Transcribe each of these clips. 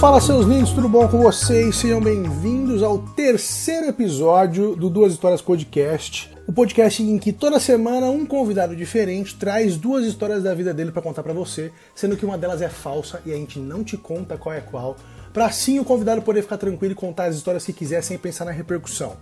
Fala seus lindos, tudo bom com vocês? Sejam bem-vindos ao terceiro episódio do Duas Histórias Podcast. O podcast em que toda semana um convidado diferente traz duas histórias da vida dele para contar para você, sendo que uma delas é falsa e a gente não te conta qual é qual, para assim o convidado poder ficar tranquilo e contar as histórias que quiser sem pensar na repercussão.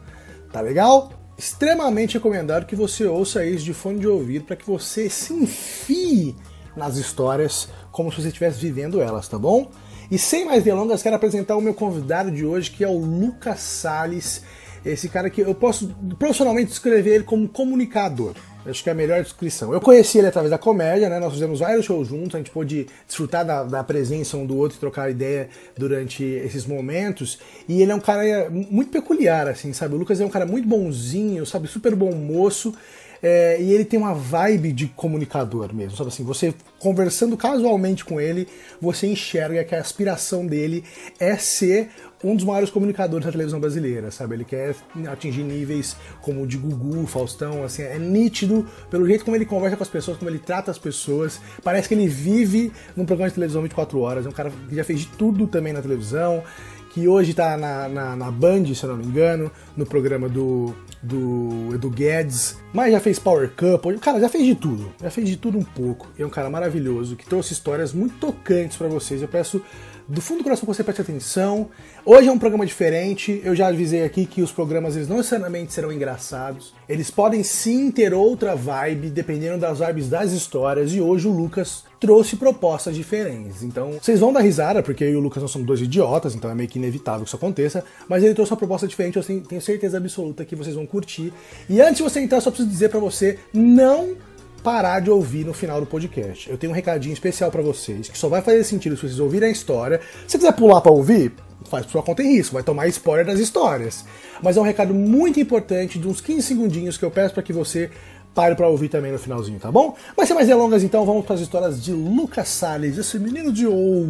Tá legal? Extremamente recomendado que você ouça isso de fone de ouvido para que você se enfie nas histórias como se você estivesse vivendo elas, tá bom? E sem mais delongas, quero apresentar o meu convidado de hoje, que é o Lucas Sales. Esse cara que eu posso profissionalmente descrever ele como comunicador. Acho que é a melhor descrição. Eu conheci ele através da comédia, né? Nós fizemos vários shows juntos, a gente pôde desfrutar da, da presença um do outro e trocar ideia durante esses momentos. E ele é um cara muito peculiar, assim, sabe? O Lucas é um cara muito bonzinho, sabe? Super bom moço. É, e ele tem uma vibe de comunicador mesmo, sabe assim, você conversando casualmente com ele, você enxerga que a aspiração dele é ser um dos maiores comunicadores da televisão brasileira, sabe? Ele quer atingir níveis como o de Gugu, Faustão, assim, é nítido pelo jeito como ele conversa com as pessoas, como ele trata as pessoas. Parece que ele vive num programa de televisão 24 horas. É um cara que já fez de tudo também na televisão, que hoje tá na, na, na Band, se eu não me engano, no programa do, do Edu Guedes, mas já fez Power Couple, o cara já fez de tudo, já fez de tudo um pouco. É um cara maravilhoso que trouxe histórias muito tocantes para vocês. Eu peço do fundo do coração que você preste atenção. Hoje é um programa diferente. Eu já avisei aqui que os programas eles não necessariamente serão engraçados. Eles podem sim ter outra vibe, dependendo das vibes das histórias. E hoje o Lucas trouxe propostas diferentes. Então, vocês vão dar risada, porque eu e o Lucas não somos dois idiotas, então é meio que inevitável que isso aconteça. Mas ele trouxe uma proposta diferente, eu tenho certeza absoluta que vocês vão curtir. E antes de você entrar, só preciso dizer para você não parar de ouvir no final do podcast. Eu tenho um recadinho especial para vocês, que só vai fazer sentido se vocês ouvirem a história. Se você quiser pular para ouvir, faz por sua conta em risco, vai tomar spoiler das histórias. Mas é um recado muito importante, de uns 15 segundinhos, que eu peço para que você pare para ouvir também no finalzinho, tá bom? Mas sem mais delongas, então, vamos para as histórias de Lucas Salles, esse menino de ouro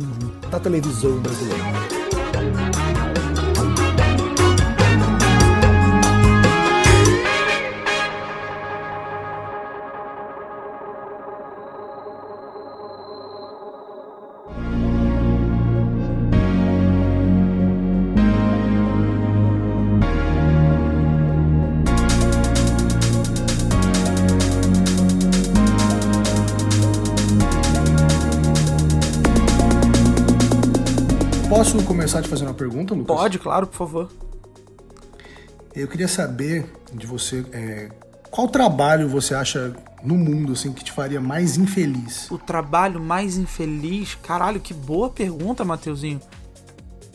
da televisão brasileira. Posso começar te fazendo uma pergunta, Lucas? Pode, claro, por favor. Eu queria saber de você é, qual trabalho você acha no mundo assim que te faria mais infeliz? O trabalho mais infeliz? Caralho, que boa pergunta, Mateuzinho.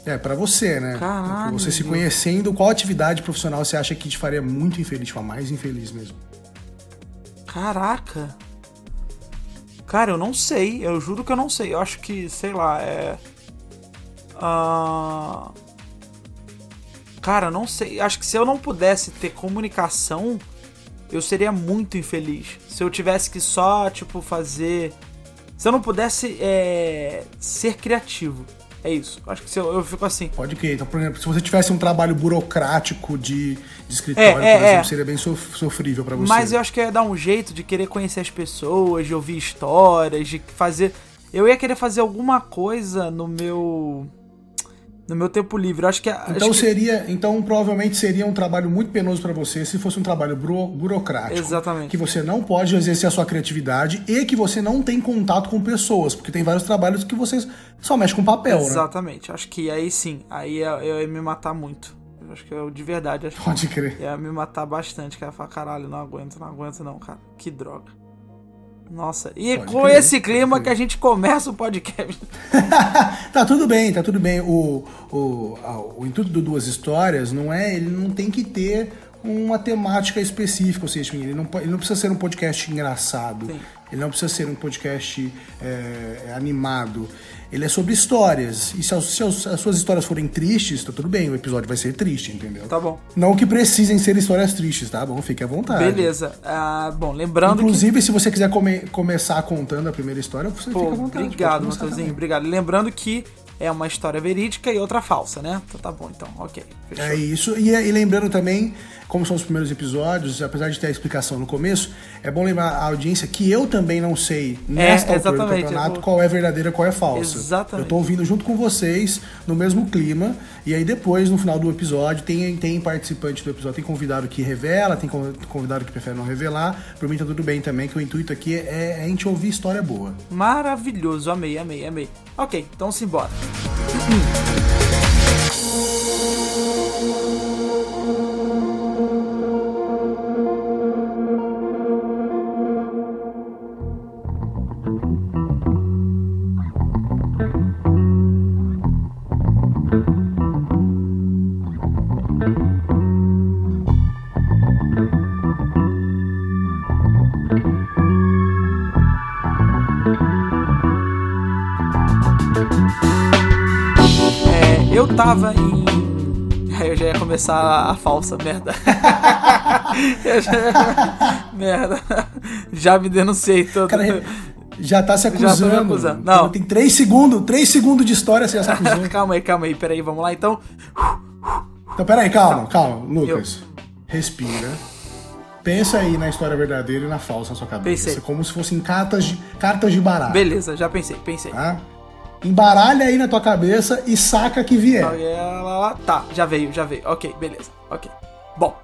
É, para você, né? Caralho. Você se conhecendo, qual atividade profissional você acha que te faria muito infeliz, tipo, a mais infeliz mesmo? Caraca. Cara, eu não sei. Eu juro que eu não sei. Eu acho que, sei lá, é. Uh... Cara, não sei. Acho que se eu não pudesse ter comunicação, eu seria muito infeliz. Se eu tivesse que só, tipo, fazer. Se eu não pudesse é... ser criativo. É isso. Acho que se eu, eu fico assim. Pode que. Então, por exemplo, se você tivesse um trabalho burocrático de, de escritório, é, é, por exemplo, é. seria bem sofrível para você. Mas eu acho que ia dar um jeito de querer conhecer as pessoas, de ouvir histórias, de fazer. Eu ia querer fazer alguma coisa no meu no meu tempo livre. acho que então acho seria, que... então provavelmente seria um trabalho muito penoso para você se fosse um trabalho buro, burocrático. Exatamente. Que você não pode exercer a sua criatividade e que você não tem contato com pessoas, porque tem vários trabalhos que você só mexe com papel, né? Exatamente. Né? Acho que aí sim, aí eu, eu ia me matar muito. acho que eu de verdade acho Pode crer. Ia me matar bastante, cara. Falar, caralho, não aguento, não aguento não, cara. Que droga. Nossa, e Pode com crer, esse clima que a gente começa o podcast. tá tudo bem, tá tudo bem. O, o, o intuito do Duas Histórias não é, ele não tem que ter uma temática específica, ou seja, ele não, ele não precisa ser um podcast engraçado, Sim. ele não precisa ser um podcast é, animado. Ele é sobre histórias. E se as, se as, suas histórias forem tristes, tá tudo bem, o episódio vai ser triste, entendeu? Tá bom. Não que precisem ser histórias tristes, tá bom? Fique à vontade. Beleza. Ah, bom, lembrando. Inclusive, que... se você quiser come, começar contando a primeira história, você Pô, fica à vontade. Obrigado, Matheusinho. Obrigado. Lembrando que é uma história verídica e outra falsa, né? Então tá bom, então, ok. Fechou. É isso. E, e, lembrando também, como são os primeiros episódios, apesar de ter a explicação no começo, é bom lembrar a audiência que eu também não sei, nesta é, altura do campeonato, vou... qual é verdadeira qual é falsa. Exatamente. Eu tô ouvindo junto com vocês, no mesmo clima, e aí depois, no final do episódio, tem, tem participante do episódio, tem convidado que revela, tem convidado que prefere não revelar. Por mim tá tudo bem também, que o intuito aqui é, é a gente ouvir história boa. Maravilhoso, amei, amei, amei. Ok, então simbora. tava em. Eu já ia começar a falsa, merda. eu já ia... Merda. Já me denunciei todo. Cara, já tá se acusando. Já acusando. Não. Tem 3 segundos, 3 segundos de história você já se acusou. calma aí, calma aí, peraí, vamos lá então. Então, peraí, calma, calma, Lucas. Eu... Respira. Pensa aí na história verdadeira e na falsa na sua cabeça. Pensei. Como se fossem cartas de, cartas de baralho. Beleza, já pensei, pensei. Tá? Embaralha aí na tua cabeça e saca que vier. Tá, já veio, já veio. Ok, beleza. Ok. Bom,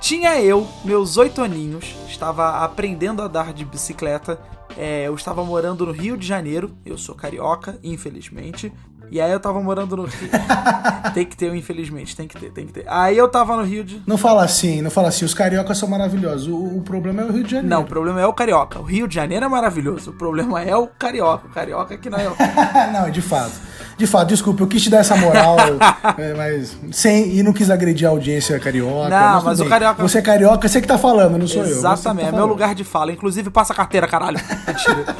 tinha eu, meus oito aninhos, estava aprendendo a dar de bicicleta. É, eu estava morando no Rio de Janeiro. Eu sou carioca, infelizmente. E aí eu tava morando no Rio. tem que ter, infelizmente, tem que ter, tem que ter. Aí eu tava no Rio de. Não fala assim, não fala assim, os cariocas são maravilhosos. O, o, problema é o Rio de Janeiro. Não, o problema é o carioca. O Rio de Janeiro é maravilhoso. O problema é o carioca. O carioca que não é o. não, de fato. De fato, desculpa, eu quis te dar essa moral, é, mas sem e não quis agredir a audiência carioca. Não, mas, mas o carioca. Você é carioca, você que tá falando, não sou Exatamente, eu. Exatamente, tá é meu lugar de fala. Inclusive, passa a carteira, caralho. Mentira.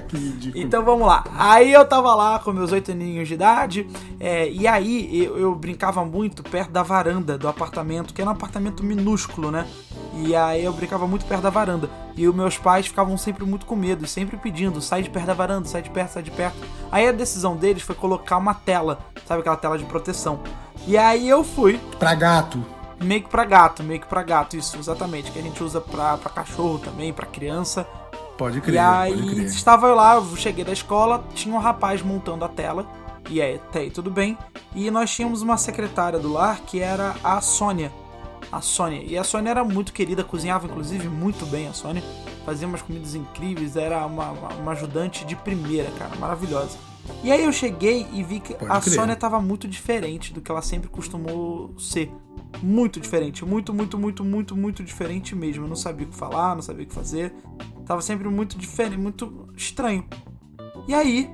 Que ridículo. Então vamos lá. Aí eu tava lá com meus oito aninhos de idade, é, e aí eu, eu, brincava muito perto da varanda do apartamento, que era um apartamento minúsculo, né? E aí eu brincava muito perto da varanda. E os meus pais ficavam sempre muito com medo, sempre pedindo: sai de perto da varanda, sai de perto, sai de perto. Aí a decisão deles foi colocar uma tela, sabe aquela tela de proteção. E aí eu fui. Pra gato. Meio que pra gato, meio que pra gato, isso, exatamente. Que a gente usa pra, pra cachorro também, pra criança. Pode crer. E aí crer. estava eu lá, eu cheguei da escola, tinha um rapaz montando a tela. E aí, até aí tudo bem. E nós tínhamos uma secretária do lar que era a Sônia. A Sônia. E a Sônia era muito querida, cozinhava inclusive muito bem a Sônia. Fazia umas comidas incríveis, era uma, uma ajudante de primeira, cara, maravilhosa. E aí eu cheguei e vi que Pode a crer. Sônia estava muito diferente do que ela sempre costumou ser. Muito diferente, muito, muito, muito, muito, muito diferente mesmo. Eu não sabia o que falar, não sabia o que fazer. Tava sempre muito diferente, muito estranho. E aí,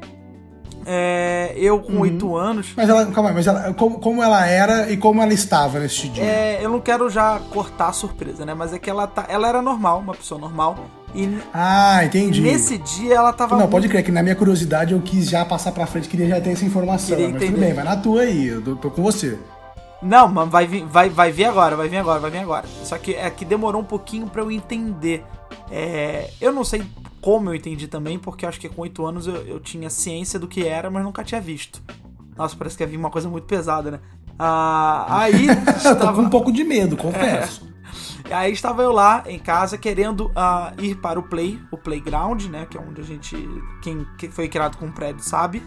é, eu com uhum. oito uhum. anos. Mas ela, calma aí, mas ela, como, como ela era e como ela estava nesse dia? É, eu não quero já cortar a surpresa, né? Mas é que ela, tá, ela era normal, uma pessoa normal. E ah, entendi. Nesse dia ela tava. Não, muito... pode crer que na minha curiosidade eu quis já passar pra frente, queria já ter essa informação. Queria mas entender. tudo bem, vai na tua aí, eu tô, tô com você. Não, mas vai vir, vai, vai vir agora, vai vir agora, vai vir agora. Só que é que demorou um pouquinho para eu entender. É, eu não sei como eu entendi também, porque acho que com 8 anos eu, eu tinha ciência do que era, mas nunca tinha visto. Nossa, parece que havia uma coisa muito pesada, né? Ah, aí. estava... com um pouco de medo, confesso. É. Aí estava eu lá em casa querendo uh, ir para o play, o playground, né? Que é onde a gente. Quem, foi criado com um prédio sabe.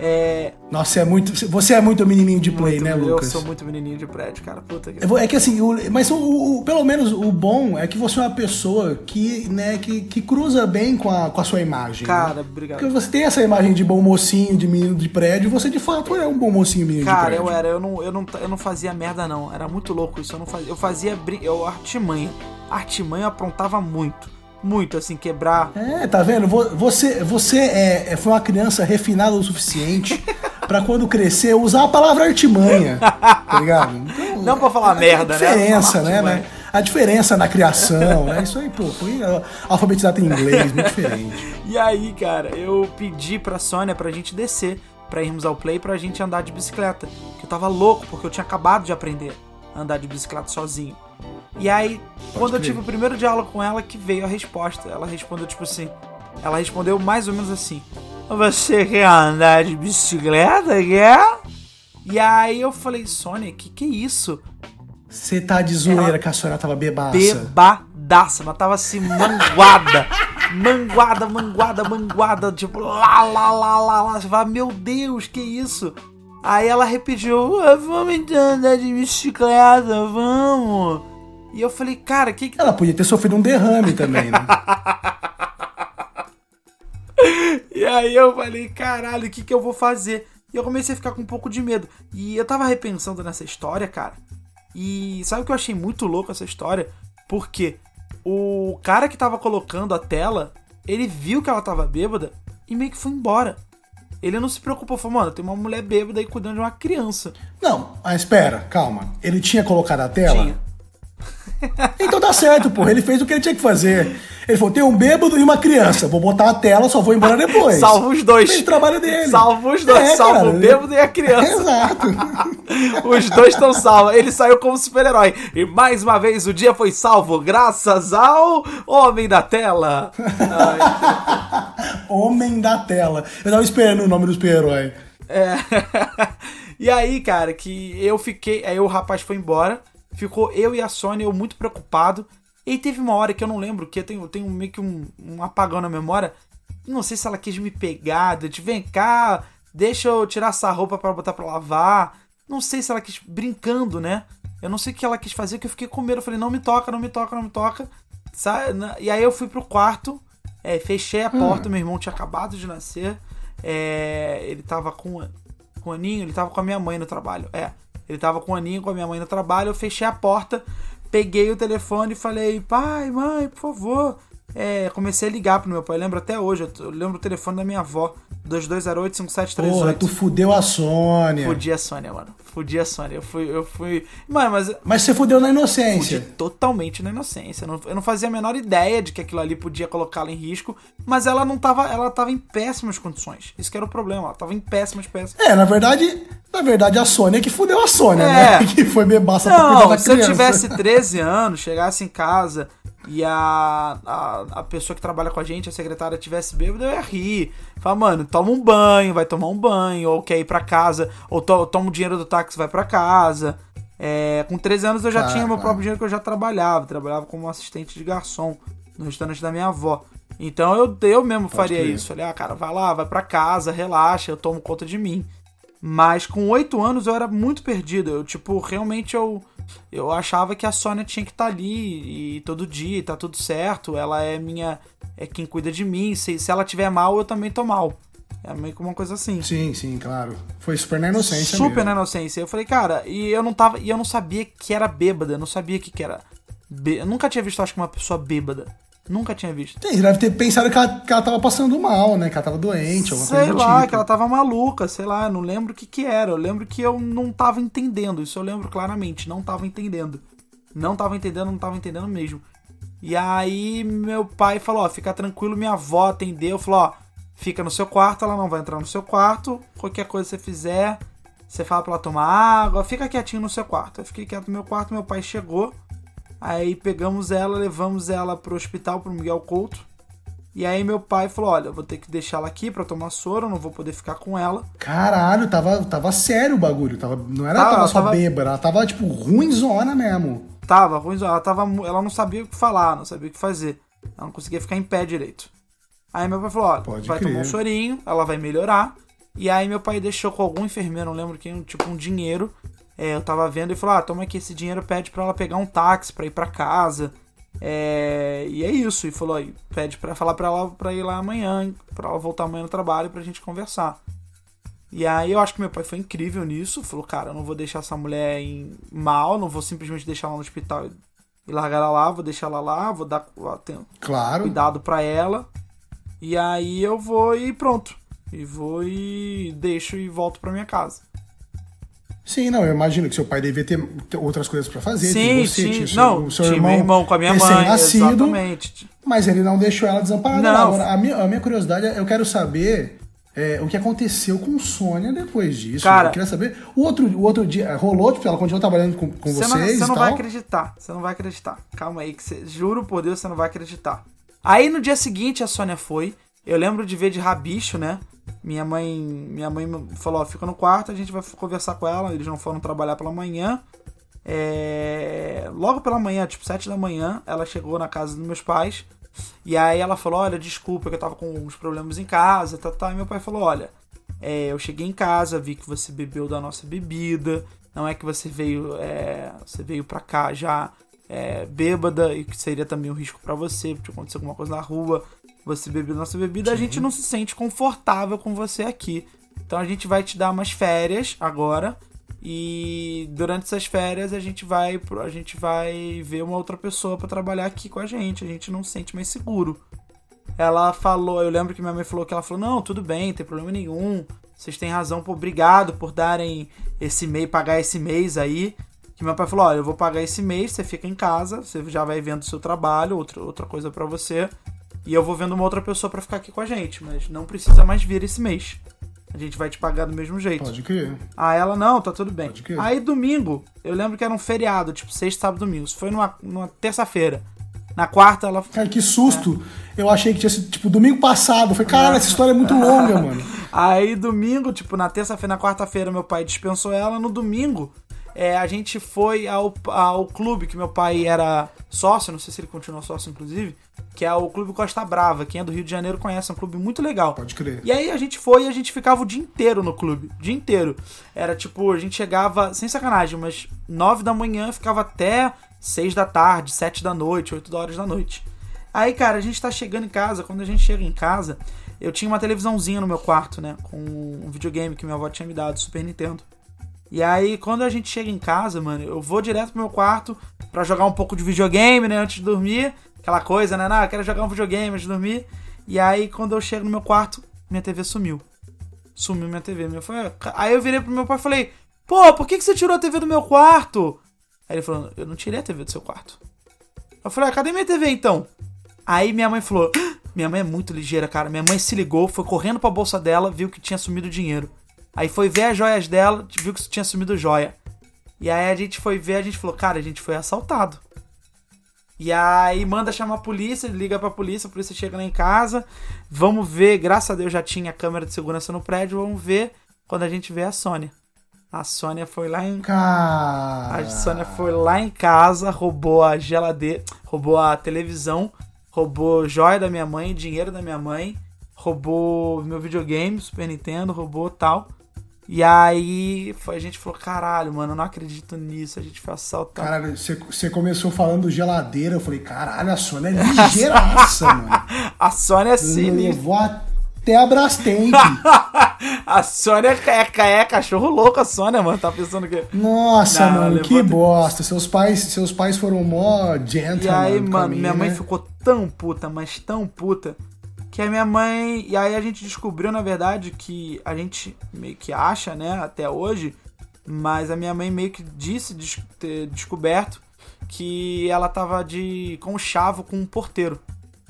É... Nossa, é muito, você é muito menininho de play, muito, né, Lucas? Eu sou muito menininho de prédio, cara. Puta que... É que assim, o, mas o, o, pelo menos o bom é que você é uma pessoa que, né, que, que cruza bem com a, com a sua imagem. Né? Cara, né? obrigado. Porque você tem essa imagem de bom mocinho, de menino de prédio, você de fato é um bom mocinho, menino cara, de prédio. Cara, eu era, eu não, eu, não, eu não fazia merda, não. Era muito louco isso. Eu não fazia. Eu fazia. Eu artimanha. Artimanha aprontava muito muito, assim, quebrar. É, tá vendo? Você, você é, é foi uma criança refinada o suficiente para quando crescer usar a palavra artimanha, tá ligado? Então, Não pra falar merda, né? Diferença, né, né? A diferença na criação, né? Isso aí, pô, foi alfabetizado em inglês, muito diferente. E aí, cara, eu pedi pra Sônia pra gente descer, pra irmos ao play, pra gente andar de bicicleta. Que eu tava louco, porque eu tinha acabado de aprender a andar de bicicleta sozinho. E aí, Pode quando crer. eu tive o primeiro diálogo com ela, que veio a resposta. Ela respondeu, tipo assim. Ela respondeu mais ou menos assim: Você quer andar de bicicleta, quer? E aí eu falei, Sônia, que que é isso? Você tá de zoeira Ela... que a Sônia tava bebaça. Bebadaça, mas tava assim, manguada. manguada, manguada, manguada. Tipo, lá, lá, lá, lá, lá. Você fala, meu Deus, que isso? Aí ela repetiu, ah, vamos então andar de bicicleta, vamos. E eu falei, cara, que que... Ela podia ter sofrido um derrame também, né? e aí eu falei, caralho, o que que eu vou fazer? E eu comecei a ficar com um pouco de medo. E eu tava repensando nessa história, cara. E sabe o que eu achei muito louco essa história? Porque o cara que tava colocando a tela, ele viu que ela tava bêbada e meio que foi embora. Ele não se preocupou, falou, mano, tem uma mulher bêbada aí cuidando de uma criança. Não, espera, calma. Ele tinha colocado a tela? Tinha. Então tá certo, porra. Ele fez o que ele tinha que fazer. Ele falou: tem um bêbado e uma criança. Vou botar a tela, só vou embora depois. Salva os dois. Fez o trabalho dele. Salva os dois. É, Salva cara, o bêbado e a criança. Exato. os dois estão salvos. Ele saiu como super-herói. E mais uma vez o dia foi salvo graças ao Homem da Tela. Ai, Homem da Tela. Eu tava esperando o nome do super-herói. É. e aí, cara, que eu fiquei. Aí o rapaz foi embora. Ficou eu e a Sônia, eu muito preocupado. E teve uma hora que eu não lembro, que eu tenho, eu tenho meio que um, um apagão na memória. Não sei se ela quis me pegar, de vem cá, deixa eu tirar essa roupa para botar pra lavar. Não sei se ela quis brincando, né? Eu não sei o que ela quis fazer, que eu fiquei com medo. Eu falei, não me toca, não me toca, não me toca. E aí eu fui pro quarto, é, fechei a porta, hum. meu irmão tinha acabado de nascer. É, ele tava com, com o Aninho, ele tava com a minha mãe no trabalho. É, ele tava com o Aninho, com a minha mãe no trabalho. Eu fechei a porta, peguei o telefone e falei: pai, mãe, por favor. É, comecei a ligar pro meu pai. Eu lembro até hoje, eu lembro o telefone da minha avó, 2208-5738. Porra, tu fudeu a Sônia. Fudi a Sônia, mano. Fudi a Sônia. Eu fui. Eu fui... Mano, mas. Mas você fudeu na inocência. Fudi totalmente na inocência. Eu não, fazia a menor ideia de que aquilo ali podia colocá-la em risco. Mas ela não tava. Ela tava em péssimas condições. Isso que era o problema. Ela tava em péssimas, péssimas. É, na verdade. Na verdade, a Sônia que fudeu a Sônia, né? é. né? Que foi bebaça não, pra cuidar da criança. Se eu tivesse 13 anos, chegasse em casa e a, a, a pessoa que trabalha com a gente, a secretária, tivesse bêbado, eu ia rir. Fala, mano, toma um banho, vai tomar um banho, ou quer ir pra casa, ou to, toma o dinheiro do táxi vai pra casa. É, com 13 anos eu já tinha meu próprio dinheiro que eu já trabalhava. Trabalhava como assistente de garçom no restaurante da minha avó. Então eu, eu mesmo faria isso. Falei, ah, cara, vai lá, vai pra casa, relaxa, eu tomo conta de mim. Mas com 8 anos eu era muito perdido. Eu, tipo, realmente eu eu achava que a Sônia tinha que estar tá ali e todo dia, e tá tudo certo. Ela é minha. É quem cuida de mim. Se, se ela tiver mal, eu também tô mal. É meio que uma coisa assim. Sim, sim, claro. Foi super na inocência Super mesmo. na inocência. Eu falei, cara, e eu não tava. E eu não sabia que era bêbada. Eu não sabia que, que era. Eu nunca tinha visto, acho que, uma pessoa bêbada. Nunca tinha visto. Sim, você deve ter pensado que ela, que ela tava passando mal, né? Que ela tava doente, alguma sei coisa lá, tipo. que ela tava maluca, sei lá, não lembro o que que era. Eu lembro que eu não tava entendendo, isso eu lembro claramente, não tava entendendo. Não tava entendendo, não tava entendendo mesmo. E aí meu pai falou, ó, fica tranquilo, minha avó atendeu, falou, ó, fica no seu quarto, ela não vai entrar no seu quarto, qualquer coisa que você fizer, você fala pra ela tomar água, fica quietinho no seu quarto. Eu fiquei quieto no meu quarto, meu pai chegou, Aí pegamos ela, levamos ela pro hospital, pro Miguel Couto. E aí meu pai falou: Olha, eu vou ter que deixar ela aqui pra tomar soro, não vou poder ficar com ela. Caralho, tava, tava sério o bagulho. Tava, não era tava, tava só tava... bêbada, ela tava, tipo, ruimzona mesmo. Tava, ruimzona. Ela, tava, ela não sabia o que falar, não sabia o que fazer. Ela não conseguia ficar em pé direito. Aí meu pai falou: Olha, Pode vai crer. tomar um sorinho, ela vai melhorar. E aí meu pai deixou com algum enfermeiro, não lembro quem, tipo, um dinheiro é, eu tava vendo e falou: ah, toma aqui esse dinheiro, pede pra ela pegar um táxi pra ir pra casa. É, e é isso. E falou: pede pra falar pra ela pra ir lá amanhã, pra ela voltar amanhã no trabalho pra gente conversar. E aí eu acho que meu pai foi incrível nisso. Falou: cara, eu não vou deixar essa mulher em mal, não vou simplesmente deixar ela no hospital e largar ela lá, vou deixar ela lá, vou dar claro. cuidado pra ela. E aí eu vou e pronto. E vou e deixo e volto pra minha casa. Sim, não, eu imagino que seu pai devia ter outras coisas para fazer. Sim, você, sim. Não, o seu tinha irmão, irmão com a minha mãe, exatamente. Mas ele não deixou ela desamparada. Não. Agora, a minha, a minha curiosidade, é, eu quero saber é, o que aconteceu com Sônia depois disso. Cara, eu queria saber. O outro, o outro dia, rolou, tipo, ela continuou trabalhando com, com você vocês não, Você não vai acreditar, você não vai acreditar. Calma aí, que você, juro por Deus, você não vai acreditar. Aí no dia seguinte a Sônia foi, eu lembro de ver de rabicho, né? Minha mãe, minha mãe falou, ó, fica no quarto, a gente vai conversar com ela, eles não foram trabalhar pela manhã. É... Logo pela manhã, tipo 7 da manhã, ela chegou na casa dos meus pais. E aí ela falou, olha, desculpa que eu tava com uns problemas em casa, tá, tá. E meu pai falou, olha, é, eu cheguei em casa, vi que você bebeu da nossa bebida. Não é que você veio, é, você veio pra cá já é, bêbada e que seria também um risco para você, porque acontecer alguma coisa na rua, você bebeu nossa bebida, Sim. a gente não se sente confortável com você aqui. Então a gente vai te dar umas férias agora e durante essas férias a gente vai a gente vai ver uma outra pessoa para trabalhar aqui com a gente. A gente não se sente mais seguro ela falou, eu lembro que minha mãe falou que ela falou: "Não, tudo bem, não tem problema nenhum. Vocês têm razão, por obrigado por darem esse mês, pagar esse mês aí". Que meu pai falou: "Olha, eu vou pagar esse mês, você fica em casa, você já vai vendo o seu trabalho, outra outra coisa para você, e eu vou vendo uma outra pessoa para ficar aqui com a gente, mas não precisa mais vir esse mês. A gente vai te pagar do mesmo jeito". Pode crer. Ah, ela não, tá tudo bem. Aí domingo, eu lembro que era um feriado, tipo sexta, sábado, domingo. Isso foi numa, numa terça-feira. Na quarta ela. Cara, que susto! É. Eu achei que tinha sido, tipo, domingo passado. Foi, cara, essa história é muito longa, mano. Aí domingo, tipo, na terça-feira, na quarta-feira, meu pai dispensou ela. No domingo, é, a gente foi ao, ao clube que meu pai era sócio, não sei se ele continua sócio, inclusive, que é o Clube Costa Brava. Quem é do Rio de Janeiro conhece, é um clube muito legal. Pode crer. E aí a gente foi e a gente ficava o dia inteiro no clube. Dia inteiro. Era tipo, a gente chegava, sem sacanagem, umas nove da manhã, ficava até 6 da tarde, 7 da noite, 8 horas da noite. Aí, cara, a gente tá chegando em casa. Quando a gente chega em casa, eu tinha uma televisãozinha no meu quarto, né? Com um videogame que minha avó tinha me dado, Super Nintendo. E aí, quando a gente chega em casa, mano, eu vou direto pro meu quarto para jogar um pouco de videogame, né? Antes de dormir. Aquela coisa, né? Não, eu quero jogar um videogame antes de dormir. E aí, quando eu chego no meu quarto, minha TV sumiu. Sumiu minha TV. Meu... Aí eu virei pro meu pai e falei: Pô, por que, que você tirou a TV do meu quarto? Aí ele falou: Eu não tirei a TV do seu quarto. Eu falei: ah, Cadê minha TV então? Aí minha mãe falou: ah, Minha mãe é muito ligeira, cara. Minha mãe se ligou, foi correndo pra bolsa dela, viu que tinha sumido dinheiro. Aí foi ver as joias dela, viu que tinha sumido joia. E aí a gente foi ver, a gente falou: Cara, a gente foi assaltado. E aí manda chamar a polícia, liga pra polícia, a polícia chega lá em casa. Vamos ver, graças a Deus já tinha câmera de segurança no prédio, vamos ver quando a gente vê a Sônia. A Sônia foi lá em. Cara... A Sônia foi lá em casa, roubou a geladeira, roubou a televisão, roubou joia da minha mãe, dinheiro da minha mãe, roubou meu videogame, Super Nintendo, roubou tal. E aí a gente falou, caralho, mano, eu não acredito nisso, a gente foi assaltado. Caralho, você começou falando geladeira, eu falei, caralho, a Sônia é ligeiraça, mano. A Sônia é sim. Levou até a Brastemp. A Sônia é, é, cachorro louco, a Sônia, mano. Tá pensando que. Nossa, não, mano, que bosta. Seus pais, seus pais foram mó gentle. E aí, mano, minha mãe né? ficou tão puta, mas tão puta. Que a minha mãe. E aí a gente descobriu, na verdade, que a gente meio que acha, né, até hoje. Mas a minha mãe meio que disse ter descoberto que ela tava de com chave com um porteiro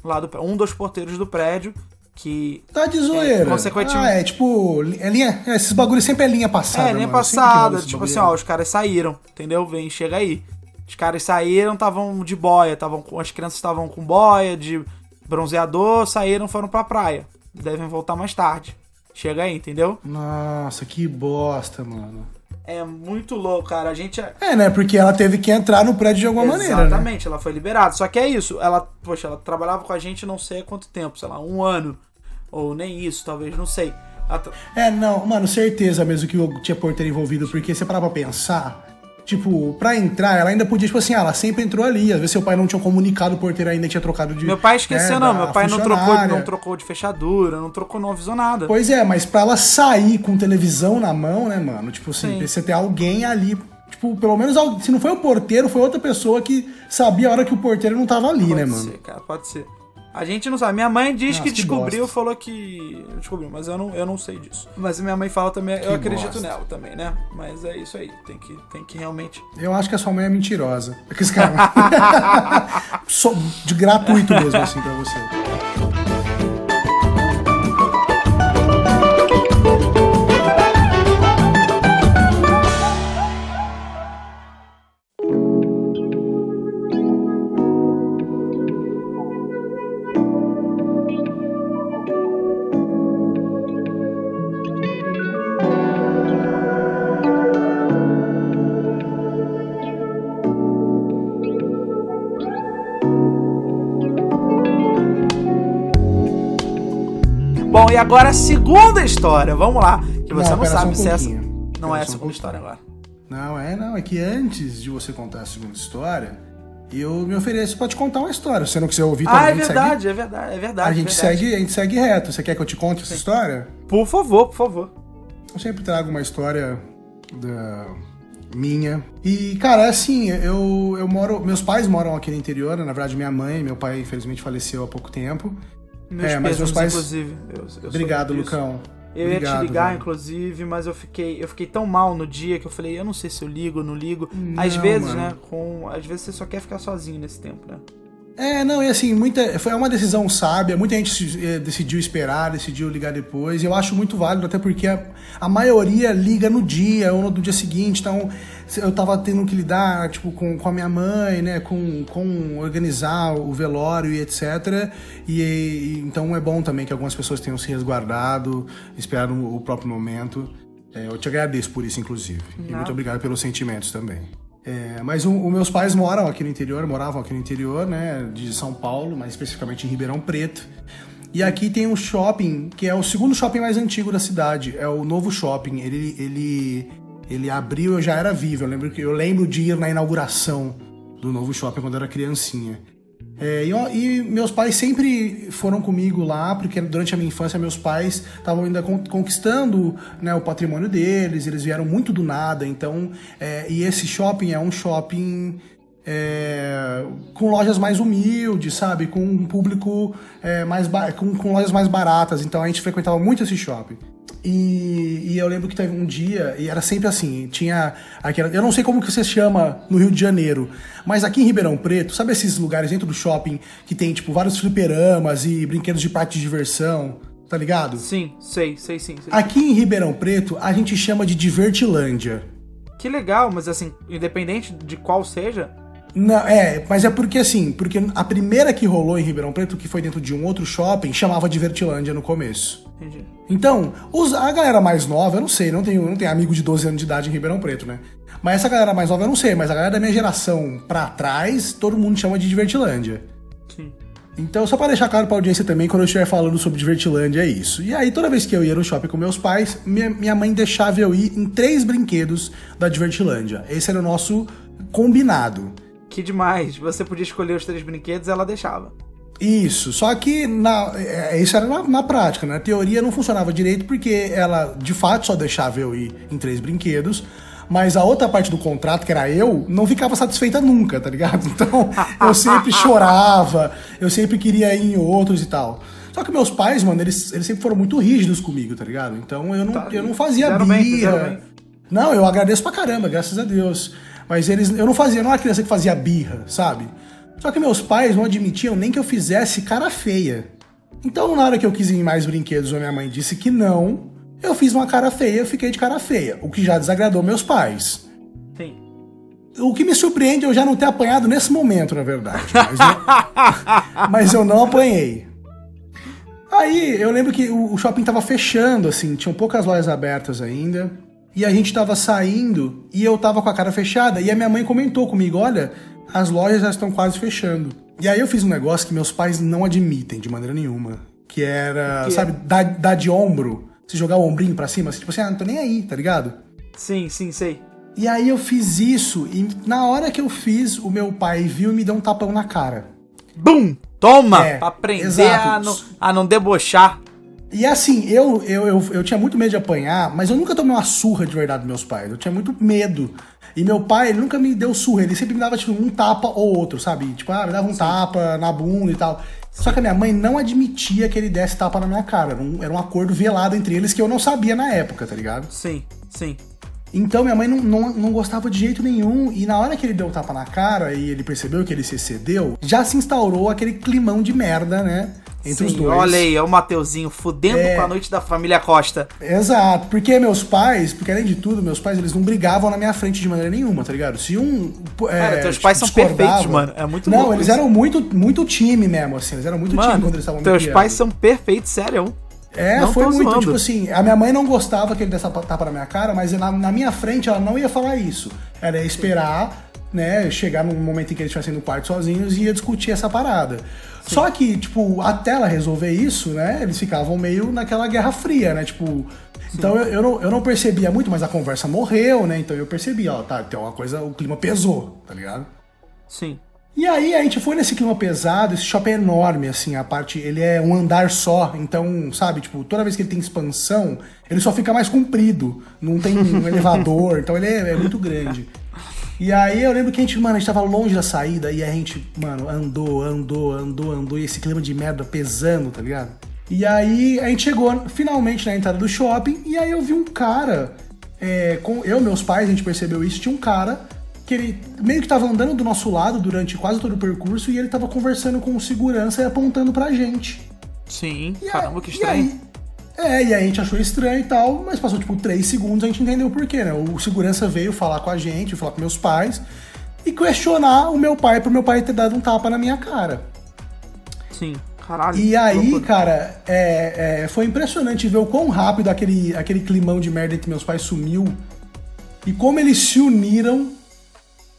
lá do um dos porteiros do prédio que. Tá de zoeira. É, consequentemente. Ah, é tipo. É linha, é, esses bagulhos sempre é linha passada. É, linha mano. passada. Tipo assim, ó, os caras saíram, entendeu? Vem, chega aí. Os caras saíram, estavam de boia, estavam com. As crianças estavam com boia, de bronzeador, saíram, foram pra praia. Devem voltar mais tarde. Chega aí, entendeu? Nossa, que bosta, mano. É muito louco, cara. A gente. É, é né? Porque ela teve que entrar no prédio de alguma Exatamente, maneira. Né? Exatamente, né? ela foi liberada. Só que é isso. Ela, poxa, ela trabalhava com a gente não sei há quanto tempo, sei lá, um ano. Ou nem isso, talvez, não sei. É, não, mano, certeza mesmo que o tinha porteiro envolvido, porque você parava pra pensar, tipo, pra entrar, ela ainda podia, tipo assim, ah, ela sempre entrou ali. Às vezes seu pai não tinha comunicado, o porteiro ainda tinha trocado de. Meu pai esqueceu, né, não. Meu pai não trocou, não trocou de fechadura, não trocou, não avisou nada. Pois é, mas pra ela sair com televisão na mão, né, mano? Tipo assim, você ter alguém ali. Tipo, pelo menos, se não foi o porteiro, foi outra pessoa que sabia a hora que o porteiro não tava ali, pode né, mano? Pode ser, cara, pode ser. A gente não sabe. Minha mãe diz Nossa, que, que descobriu, bosta. falou que descobriu, mas eu não, eu não sei disso. Mas minha mãe fala também, que eu acredito bosta. nela também, né? Mas é isso aí, tem que, tem que realmente. Eu acho que a sua mãe é mentirosa. Esse cara. de gratuito mesmo, assim, pra você. Agora a segunda história. Vamos lá. Que você não, só sabe um se essa. pouquinho. Não é a um segunda pouquinho. história agora. Não, é, não. É que antes de você contar a segunda história, eu me ofereço pra te contar uma história. Se você não quiser ouvir também, Ah, é verdade, segue. é verdade, é verdade. A gente, é verdade. segue, a gente segue reto. Você quer que eu te conte essa história? Por favor, por favor. Eu sempre trago uma história da minha. E, cara, é assim, eu, eu moro. Meus pais moram aqui no interior, né? na verdade, minha mãe, meu pai, infelizmente, faleceu há pouco tempo. Meus É, mas meus pais- inclusive. Eu, eu Obrigado. Lucão. Eu ia te Obrigado, ligar, velho. inclusive, mas eu fiquei, eu fiquei tão mal no dia que eu falei, eu não sei se eu ligo ou não ligo. às Não, vezes, mano. né? Com, às vezes você só quer ficar sozinho nesse tempo, né? É, não, e assim, muita, foi uma decisão sábia, muita gente eh, decidiu esperar, decidiu ligar depois, e eu acho muito válido, até porque a, a maioria liga no dia ou no dia seguinte, então eu tava tendo que lidar, tipo, com, com a minha mãe, né, com, com organizar o velório e etc, e, e- então é bom também que algumas pessoas tenham se resguardado, esperado o próprio momento, É, eu te agradeço por isso, inclusive, e Nada. muito obrigado pelos sentimentos também. É, mas os meus pais moram aqui no interior, moravam aqui no interior, né, de São Paulo, mais especificamente em Ribeirão Preto. E aqui tem um shopping, que é o segundo shopping mais antigo da cidade, é o Novo Shopping. Ele, ele, ele abriu, eu já era vivo, eu lembro, eu lembro de ir na inauguração do Novo Shopping quando eu era criancinha. É, e, e meus pais sempre foram comigo lá, porque durante a minha infância meus pais estavam ainda con- conquistando né, o patrimônio deles, eles vieram muito do nada, então. é, e esse shopping é um shopping é, com lojas mais humildes, sabe? Com um público é, mais com, com lojas mais baratas, então a gente frequentava muito esse shopping. E, e eu lembro que teve um dia, e era sempre assim, tinha aquela. Eu não sei como que você chama no Rio de Janeiro, mas aqui em Ribeirão Preto, sabe esses lugares dentro do shopping que tem, tipo, vários fliperamas e brinquedos de parque de diversão, tá ligado? Sim, sei, sei sim. sei. Aqui em Ribeirão Preto, a gente chama de Divertilândia. Que legal, mas assim, independente de qual seja, Não, é, mas é porque assim, porque a primeira que rolou em Ribeirão Preto, que foi dentro de um outro shopping, chamava Divertilândia no começo. entendi. Então, os- a galera mais nova, eu não sei, não tenho, não tenho amigo de 12 anos de idade em Ribeirão Preto, né? Mas essa galera mais nova eu não sei, mas a galera da minha geração pra trás, todo mundo chama de Divertilândia. Sim. Então, só pra deixar claro pra audiência também, quando eu estiver falando sobre Divertilândia, é isso. E aí, toda vez que eu ia no shopping com meus pais, minha, minha mãe deixava eu ir em três brinquedos da Divertilândia. Esse era o nosso combinado. Que demais. Você podia escolher os três brinquedos ela deixava. Isso, só que na, é, isso era na, na prática, na teoria não funcionava direito porque ela de fato só deixava eu ir em três brinquedos, mas a outra parte do contrato, que era eu, não ficava satisfeita nunca, tá ligado? Então eu sempre chorava, eu sempre queria ir em outros e tal. Só que meus pais, mano, eles, eles sempre foram muito rígidos comigo, tá ligado? Então eu não, Tá, eu não fazia fizeram bem, birra. bem. Não, eu agradeço pra caramba, graças a Deus. Mas eles, eu não fazia, eu não era criança que fazia birra, sabe? Só que meus pais não admitiam nem que eu fizesse cara feia. Então, na hora que eu quis ir em mais brinquedos, a minha mãe disse que não, eu fiz uma cara feia, eu fiquei de cara feia, o que já desagradou meus pais. Sim. O que me surpreende é eu já não ter apanhado nesse momento, na verdade. Mas eu, mas eu não apanhei. Aí eu lembro que o o shopping tava fechando, assim, tinham poucas lojas abertas ainda. E a gente tava saindo e eu tava com a cara fechada. E a minha mãe comentou comigo: olha, as lojas já estão quase fechando. E aí eu fiz um negócio que meus pais não admitem de maneira nenhuma. Que era, Que é? sabe, dar, dar de ombro. Se jogar o ombrinho pra cima, assim, tipo assim, ah, não tô nem aí, tá ligado? Sim, sim, sei. E aí eu fiz isso, e na hora que eu fiz, o meu pai viu e me deu um tapão na cara. Bum! Toma! É, pra aprender a não, a não debochar. E assim, eu, eu, eu, eu tinha muito medo de apanhar, mas eu nunca tomei uma surra de verdade dos meus pais. Eu tinha muito medo. E meu pai, ele nunca me deu surra, ele sempre me dava, tipo, um tapa ou outro, sabe? Tipo, ah, me dava um tapa na bunda e tal. Só que a minha mãe não admitia que ele desse tapa na minha cara. Era um, era um acordo velado entre eles que eu não sabia na época, tá ligado? Sim, sim. Então minha mãe não, não, não gostava de jeito nenhum. E na hora que ele deu o tapa na cara e ele percebeu que ele se excedeu, já se instaurou aquele climão de merda, né? Entre os sim, dois. olha aí, é o Mateuzinho fudendo É. com a noite da família Costa. Exato, porque meus pais, porque além de tudo, meus pais eles não brigavam na minha frente de maneira nenhuma, tá ligado? Se um. é, Cara, teus pais são perfeitos, mano. É muito Não, eles isso. eram muito, muito time mesmo, assim. Eles eram muito time Mano, quando eles estavam teus pais são perfeitos, sério. É, Não foi muito, zoando. tipo assim, a minha mãe não gostava que ele desse tapa na minha cara, mas na, na minha frente ela não ia falar isso. Ela ia esperar né, chegar num momento em que eles estivessem no quarto sozinhos e ia discutir essa parada. Só que, tipo, até ela resolver isso, né, eles ficavam meio naquela guerra fria, né, tipo... Então eu, eu, não, eu não percebia muito, mas a conversa morreu, né, então eu percebi, ó, tá, tem uma coisa, o clima pesou, tá ligado? Sim. E aí a gente foi nesse clima pesado, esse shopping é enorme, assim, a parte, ele é um andar só, então, sabe, tipo, toda vez que ele tem expansão, ele só fica mais comprido, não tem um elevador, então ele é, é, muito grande. E aí eu lembro que a gente, mano, a gente tava longe da saída e a gente, mano, andou, andou, andou, andou, e esse clima de merda pesando, tá ligado? E aí a gente chegou finalmente na entrada do shopping e aí eu vi um cara, é, com eu e meus pais, a gente percebeu isso, tinha um cara que ele meio que tava andando do nosso lado durante quase todo o percurso e ele tava conversando com o segurança e apontando pra gente. Sim, e caramba, que estranho. É, e a gente achou estranho e tal, mas passou tipo três segundos a gente entendeu o porquê, né? O segurança veio falar com a gente, falar com meus pais e questionar o meu pai pro meu pai ter dado um tapa na minha cara. Sim. Caralho, e aí, cara, é, é, foi impressionante ver o quão rápido aquele, aquele climão de merda entre meus pais sumiu e como eles se uniram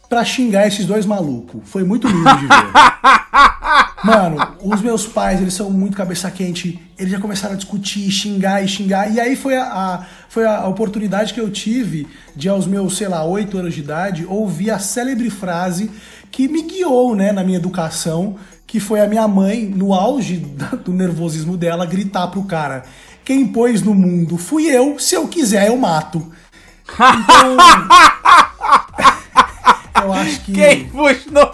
pra xingar esses dois malucos. Foi muito lindo de ver. Mano, os meus pais, eles são muito cabeça quente. Eles já começaram a discutir, xingar e xingar. E aí foi a, a, foi a oportunidade que eu tive de, aos meus, sei lá, oito anos de idade, ouvir a célebre frase que me guiou, né, na minha educação, que foi a minha mãe, no auge do nervosismo dela, gritar pro cara: Quem pôs no mundo fui eu, se eu quiser eu mato. Então. Eu acho que. Quem vos não.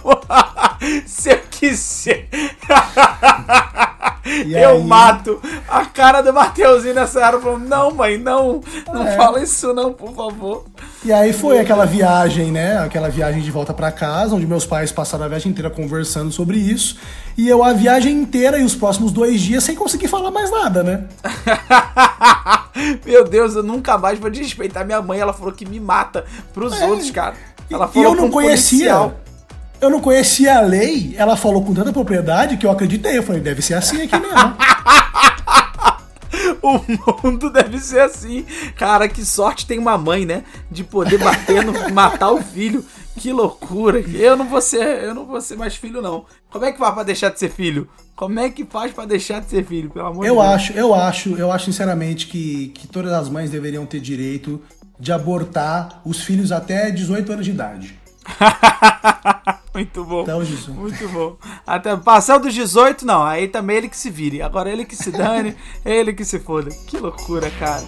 Se eu quiser. eu mato. A cara do Mateuzinho nessa hora falou: Não, mãe, não. Não é. fala isso, não, por favor. E aí foi aquela viagem, né? Aquela viagem de volta para casa, onde meus pais passaram a viagem inteira conversando sobre isso. E eu a viagem inteira e os próximos dois dias sem conseguir falar mais nada, né? Meu Deus, eu nunca mais vou desrespeitar minha mãe. Ela falou que me mata pros é. outros, cara. Ela falou e eu não conhecia. Policial. Eu não conhecia a lei, ela falou com tanta propriedade que eu acreditei. Eu falei, deve ser assim aqui mesmo. o mundo deve ser assim. Cara, que sorte tem uma mãe, né? De poder bater no matar o filho. Que loucura. Eu não vou ser, eu não vou ser mais filho não. Como é que faz para deixar de ser filho? Como é que faz para deixar de ser filho, pelo amor eu de Deus? Acho, eu acho, eu acho sinceramente que, que todas as mães deveriam ter direito de abortar os filhos até 18 anos de idade. Muito bom. Então, Muito bom. Até passar dos 18, não. Aí também ele que se vire. Agora ele que se dane, ele que se foda. Que loucura, cara.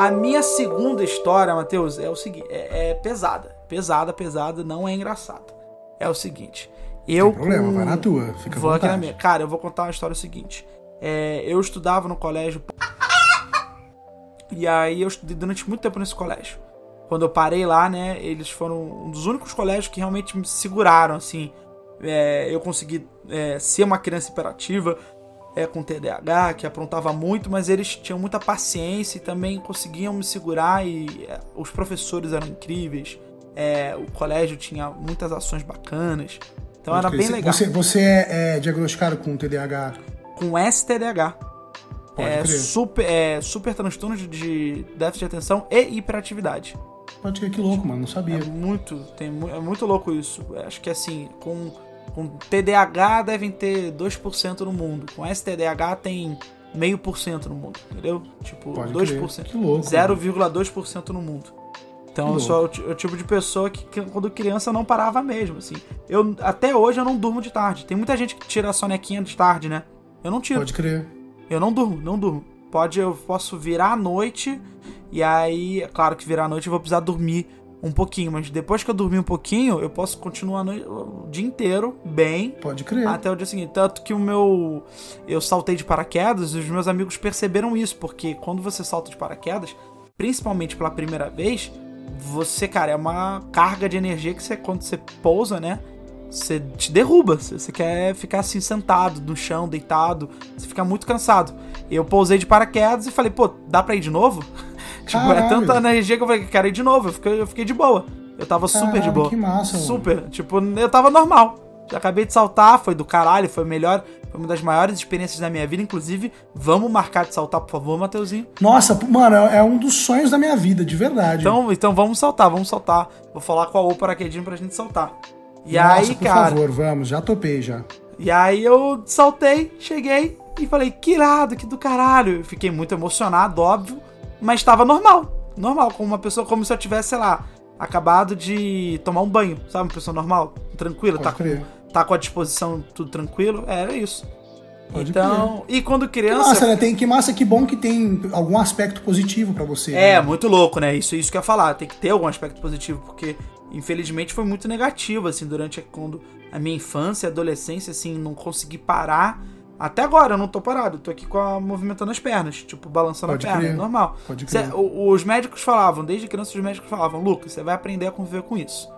A minha segunda história, Matheus, é o seguinte: é, é, pesada. Pesada, pesada, não é engraçada. É o seguinte. Eu. Tem problema, com... vai na tua. Fica vou aqui na minha. Cara, eu vou contar uma história seguinte. É, eu estudava no colégio. E aí eu estudei durante muito tempo nesse colégio. Quando eu parei lá, né, eles foram um dos únicos colégios que realmente me seguraram, assim. É, eu consegui é, ser uma criança imperativa, é, com TDAH, que aprontava muito, mas eles tinham muita paciência e também conseguiam me segurar e é, os professores eram incríveis. É, o colégio tinha muitas ações bacanas. Então Pode era bem legal. Você, você é, é, diagnosticado com TDAH? Com STDAH. Pode é, super, é super transtorno de, de déficit de atenção e hiperatividade. Pode crer, que louco, mano, não sabia. É muito, tem, é muito louco isso. Acho que assim, com com TDAH devem ter 2% no mundo. Com STDAH tem meio por cento no mundo, entendeu? Tipo, Pode 2%. 0,2% no mundo. Então eu sou o, o, tipo de pessoa que, que, quando criança não parava mesmo, assim. Eu até hoje eu não durmo de tarde. Tem muita gente que tira a sonequinha de tarde, né? Eu não tiro. Pode crer. Eu não durmo, não durmo. Pode eu posso virar à noite e aí, é claro que virar à noite eu vou precisar dormir um pouquinho, mas depois que eu dormir um pouquinho, eu posso continuar no, o dia inteiro bem. Pode crer. Até o dia seguinte. Tanto que o meu. Eu saltei de paraquedas e os meus amigos perceberam isso, porque quando você salta de paraquedas, principalmente pela primeira vez, você, cara, é uma carga de energia que você, quando você pousa, né? Você te derruba. Você quer ficar assim sentado no chão, deitado, você fica muito cansado. Eu pousei de paraquedas e falei, pô, dá pra ir de novo? Tipo, é Caralho. tanta energia que eu falei, quero ir de novo. Eu fiquei, eu fiquei de boa. Eu tava super de Caralho, boa. que massa, mano. Super. Tipo, eu tava normal. Já acabei de saltar, foi do caralho, foi melhor. Foi uma das maiores experiências da minha vida. Inclusive, vamos marcar de saltar, por favor, Mateuzinho. Nossa, mano, é um dos sonhos da minha vida, de verdade. Então, então vamos saltar, vamos saltar. Vou falar com a O paraquedinho pra gente saltar. E Nossa, aí, por cara. favor, vamos, já topei já. E aí eu saltei, cheguei e falei, que irado, que do caralho. Eu fiquei muito emocionado, óbvio, mas tava normal. Normal, como uma pessoa, como se eu tivesse, sei lá, acabado de tomar um banho, sabe? Uma pessoa normal, tranquila, Pode tá com, crer. tá com a disposição tudo tranquilo. É, Era isso. Pode então, e quando Que criança. massa, né? Tem, que massa, que bom que tem algum aspecto positivo pra você. É, né? muito louco, né? Isso, isso que eu ia falar. Tem que ter algum aspecto positivo, porque infelizmente foi muito negativo, assim, durante quando a minha infância e adolescência, assim, não consegui parar. Até agora eu não tô parado, eu tô aqui com a, movimentando as pernas, tipo, balançando Pode a perna, crer. normal. Pode Cê- crer. o- os médicos falavam, desde criança os médicos falavam, Lucas, você vai aprender a conviver com isso.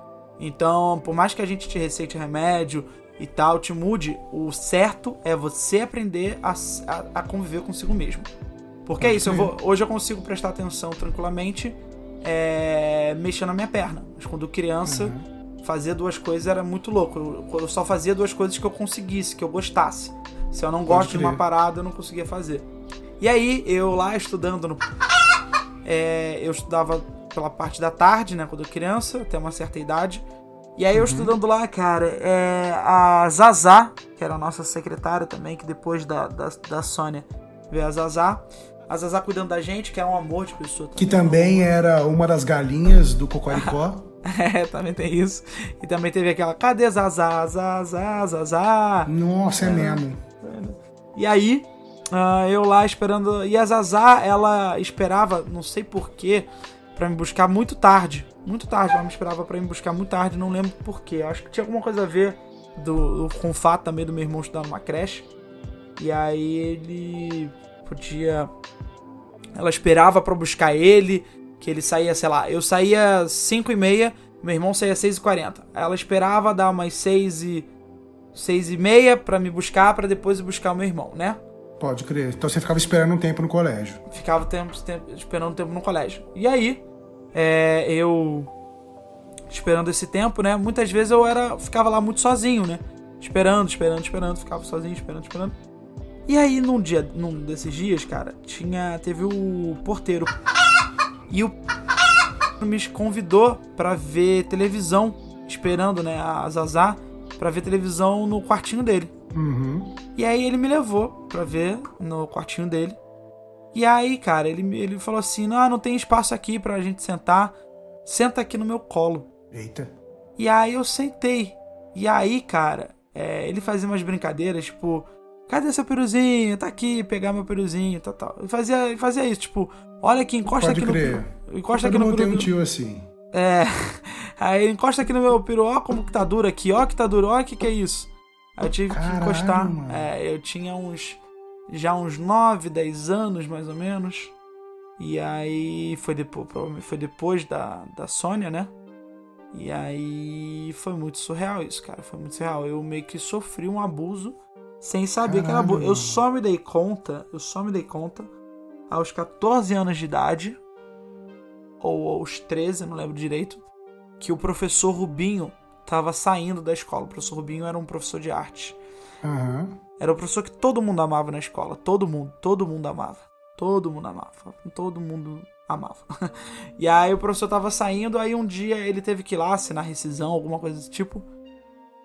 Então, por mais que a gente te receite remédio e tal, te mude, o certo é você aprender a, a- a conviver consigo mesmo. Porque é Pode isso, eu vou- hoje eu consigo prestar atenção tranquilamente, é, mexendo na minha perna. Mas quando criança, Uhum. Fazer duas coisas era muito louco. Eu, eu só fazia duas coisas que eu conseguisse, que eu gostasse. Se eu não gosto de uma parada, eu não conseguia fazer. E aí, eu lá estudando no. É, eu estudava pela parte da tarde, né? Quando eu criança, até uma certa idade. E aí eu estudando lá, cara, é, a Zazá, que era a nossa secretária também, que depois da, da, da Sônia veio a Zazá. A Zazá cuidando da gente, que é um amor de pessoa. Que também era uma das galinhas do Cocoricó. É, também tem isso. E também teve aquela, cadê Zazá, Zazá, Zazá? Nossa, é mesmo. E aí, ah, eu lá esperando. E a Zazá, ela esperava, não sei porquê, pra me buscar muito tarde. Muito tarde, ela me esperava pra me buscar muito tarde, não lembro porquê. Acho que tinha alguma coisa a ver do, com o fato também do meu irmão estudar numa creche. E aí ele podia. Ela esperava pra buscar ele, que ele saía, sei lá, eu saía 5 e meia, meu irmão saía 6 e 40. Ela esperava dar umas 6 e. 6 e meia pra me buscar, pra depois ir buscar o meu irmão, né? Pode crer. Então você ficava esperando um tempo no colégio. Ficava tempo, tempo- esperando tempo no colégio. E aí, é, eu esperando esse tempo, né? Muitas vezes eu era ficava lá muito sozinho, né? Esperando, esperando, esperando, ficava sozinho, esperando, esperando. E aí num dia, num desses dias, cara, tinha teve o porteiro e o me convidou pra ver televisão, esperando, né, a Zazá pra ver televisão no quartinho dele. Uhum. E aí ele me levou pra ver no quartinho dele. E aí, cara, ele, ele falou assim: não, não tem espaço aqui pra gente sentar. Senta aqui no meu colo. Eita. E aí eu sentei. E aí, cara, é, ele fazia umas brincadeiras, tipo, cadê seu peruzinho? Tá aqui, pegar meu peruzinho, tal, tal. Ele fazia, ele fazia isso, tipo, olha aqui, encosta Pode aqui crer. no. Encosta Todo aqui no mundo tem peru. um tio assim. É. Aí ele encosta aqui no meu peru, ó como que tá duro aqui, ó que tá duro, ó que que é isso. Aí eu tive Caralho, que encostar. mano. É, eu tinha uns. Já uns 9, 10 anos mais ou menos. E aí foi depois, provavelmente foi depois da, da Sônia, né? E aí foi muito surreal isso, cara. Foi muito surreal. Eu meio que sofri um abuso sem saber que era Caralho, abuso. Eu só me dei conta, eu só me dei conta aos 14 anos de idade, ou aos 13, não lembro direito, que o professor Rubinho tava saindo da escola. O professor Rubinho era um professor de arte. Aham. Era o professor que todo mundo amava na escola. Todo mundo, todo mundo amava. Todo mundo amava. Todo mundo amava. E aí o professor tava saindo, aí um dia ele teve que ir lá assinar rescisão, alguma coisa desse tipo.